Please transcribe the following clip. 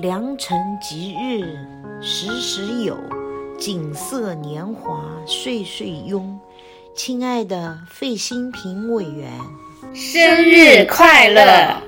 良辰吉日时时有，锦瑟年华岁岁拥。亲爱的费新平委员，生日快乐！